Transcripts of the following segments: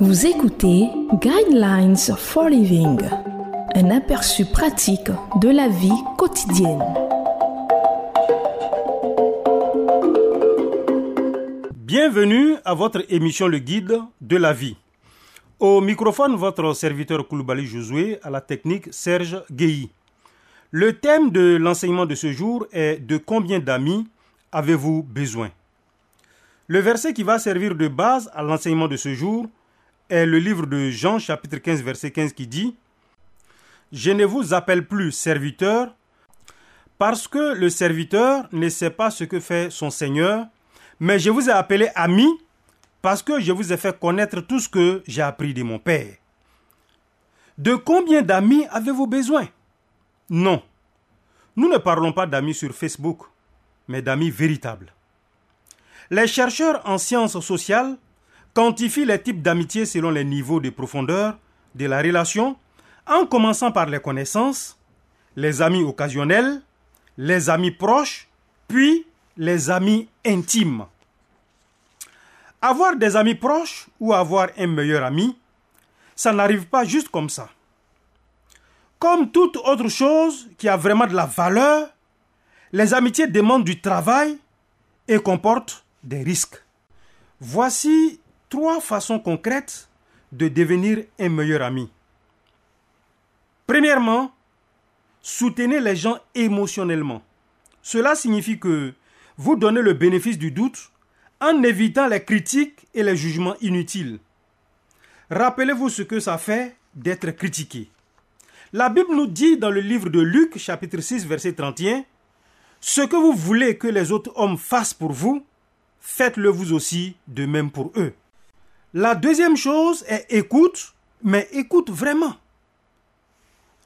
Vous écoutez Guidelines for Living, un aperçu pratique de la vie quotidienne. Bienvenue à votre émission Le Guide de la vie. Au microphone, votre serviteur Koulibaly Josué, à la technique Serge Guéhi. Le thème de l'enseignement de ce jour est De combien d'amis avez-vous besoin? Le verset qui va servir de base à l'enseignement de ce jour est le livre de Jean chapitre 15 verset 15 qui dit Je ne vous appelle plus serviteur parce que le serviteur ne sait pas ce que fait son Seigneur, mais je vous ai appelé ami parce que je vous ai fait connaître tout ce que j'ai appris de mon Père. De combien d'amis avez-vous besoin? Non. Nous ne parlons pas d'amis sur Facebook, mais d'amis véritables. Les chercheurs en sciences sociales quantifient les types d'amitié selon les niveaux de profondeur de la relation, en commençant par les connaissances, les amis occasionnels, les amis proches, puis les amis intimes. Avoir des amis proches ou avoir un meilleur ami, ça n'arrive pas juste comme ça. Comme toute autre chose qui a vraiment de la valeur, les amitiés demandent du travail et comportent des risques. Voici trois façons concrètes de devenir un meilleur ami. Premièrement, soutenez les gens émotionnellement. Cela signifie que vous donnez le bénéfice du doute en évitant les critiques et les jugements inutiles. Rappelez-vous ce que ça fait d'être critiqué. La Bible nous dit dans le livre de Luc chapitre 6 verset 31, Ce que vous voulez que les autres hommes fassent pour vous, faites-le vous aussi de même pour eux. La deuxième chose est écoute, mais écoute vraiment.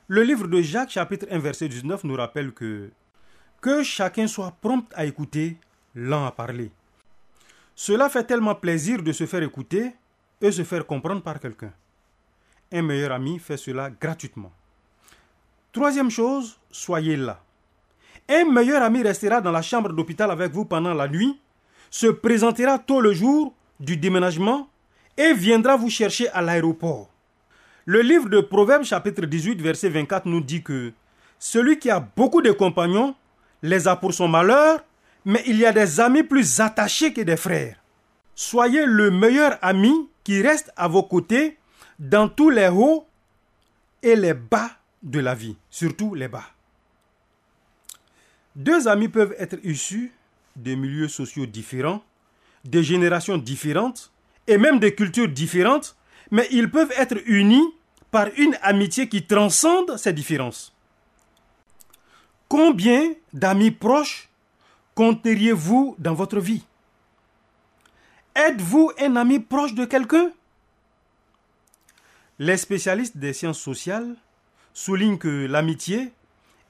Le livre de Jacques chapitre 1 verset 19 nous rappelle que que chacun soit prompt à écouter, lent à parler. Cela fait tellement plaisir de se faire écouter et se faire comprendre par quelqu'un. Un meilleur ami fait cela gratuitement. Troisième chose, soyez là. Un meilleur ami restera dans la chambre d'hôpital avec vous pendant la nuit, se présentera tôt le jour du déménagement et viendra vous chercher à l'aéroport. Le livre de Proverbes chapitre 18 verset 24 nous dit que celui qui a beaucoup de compagnons les a pour son malheur, mais il y a des amis plus attachés que des frères. Soyez le meilleur ami qui reste à vos côtés dans tous les hauts et les bas de la vie, surtout les bas. Deux amis peuvent être issus de milieux sociaux différents, de générations différentes et même de cultures différentes, mais ils peuvent être unis par une amitié qui transcende ces différences. Combien d'amis proches compteriez-vous dans votre vie? Êtes-vous un ami proche de quelqu'un? Les spécialistes des sciences sociales souligne que l'amitié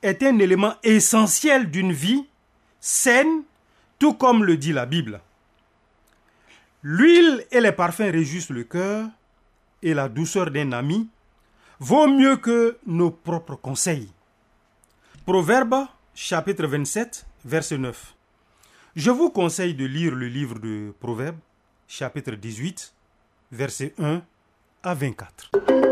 est un élément essentiel d'une vie saine, tout comme le dit la Bible. L'huile et les parfums réjouissent le cœur, et la douceur d'un ami vaut mieux que nos propres conseils. Proverbe chapitre 27, verset 9. Je vous conseille de lire le livre de Proverbes chapitre 18, verset 1 à 24.